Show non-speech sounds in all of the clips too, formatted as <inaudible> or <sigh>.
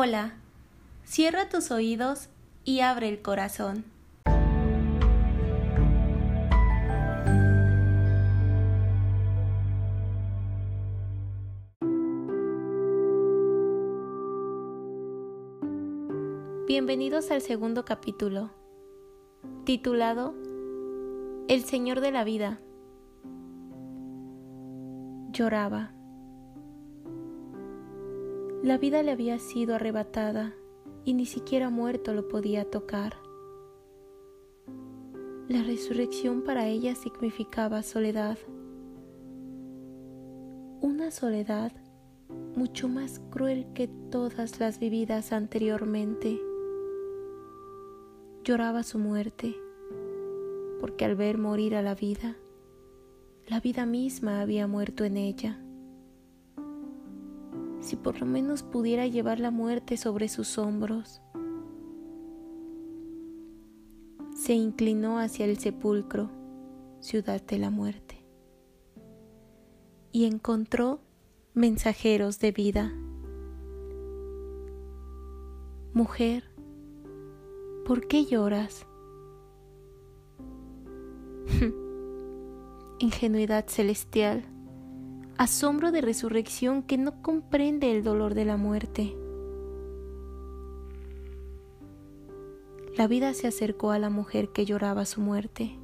Hola, cierra tus oídos y abre el corazón. Bienvenidos al segundo capítulo, titulado El Señor de la Vida. Lloraba. La vida le había sido arrebatada y ni siquiera muerto lo podía tocar. La resurrección para ella significaba soledad. Una soledad mucho más cruel que todas las vividas anteriormente. Lloraba su muerte, porque al ver morir a la vida, la vida misma había muerto en ella si por lo menos pudiera llevar la muerte sobre sus hombros. Se inclinó hacia el sepulcro, ciudad de la muerte, y encontró mensajeros de vida. Mujer, ¿por qué lloras? <laughs> Ingenuidad celestial asombro de resurrección que no comprende el dolor de la muerte. La vida se acercó a la mujer que lloraba su muerte,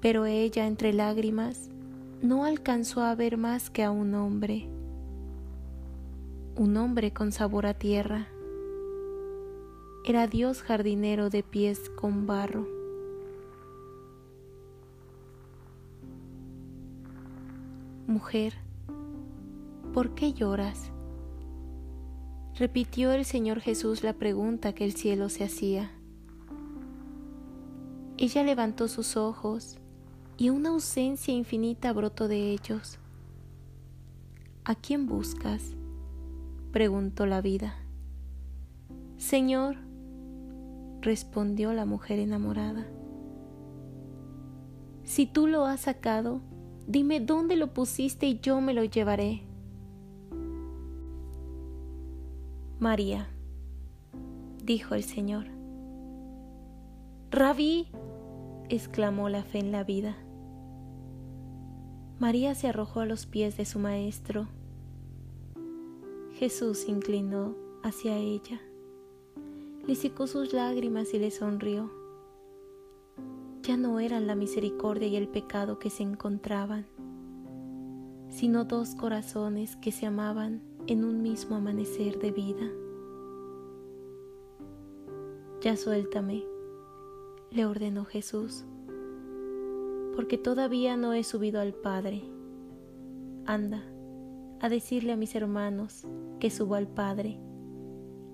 pero ella entre lágrimas no alcanzó a ver más que a un hombre, un hombre con sabor a tierra. Era Dios jardinero de pies con barro. Mujer, ¿por qué lloras? Repitió el Señor Jesús la pregunta que el cielo se hacía. Ella levantó sus ojos y una ausencia infinita brotó de ellos. ¿A quién buscas? preguntó la vida. Señor, respondió la mujer enamorada. Si tú lo has sacado, Dime dónde lo pusiste y yo me lo llevaré. María, dijo el Señor. Rabí, exclamó la fe en la vida. María se arrojó a los pies de su maestro. Jesús se inclinó hacia ella, le secó sus lágrimas y le sonrió ya no eran la misericordia y el pecado que se encontraban, sino dos corazones que se amaban en un mismo amanecer de vida. Ya suéltame, le ordenó Jesús, porque todavía no he subido al Padre. Anda a decirle a mis hermanos que subo al Padre,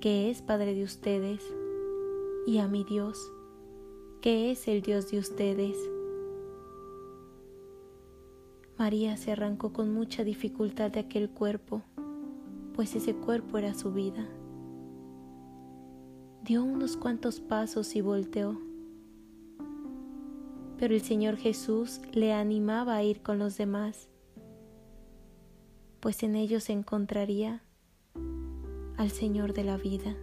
que es Padre de ustedes, y a mi Dios, que es el Dios de ustedes. María se arrancó con mucha dificultad de aquel cuerpo, pues ese cuerpo era su vida. Dio unos cuantos pasos y volteó. Pero el Señor Jesús le animaba a ir con los demás, pues en ellos encontraría al Señor de la vida.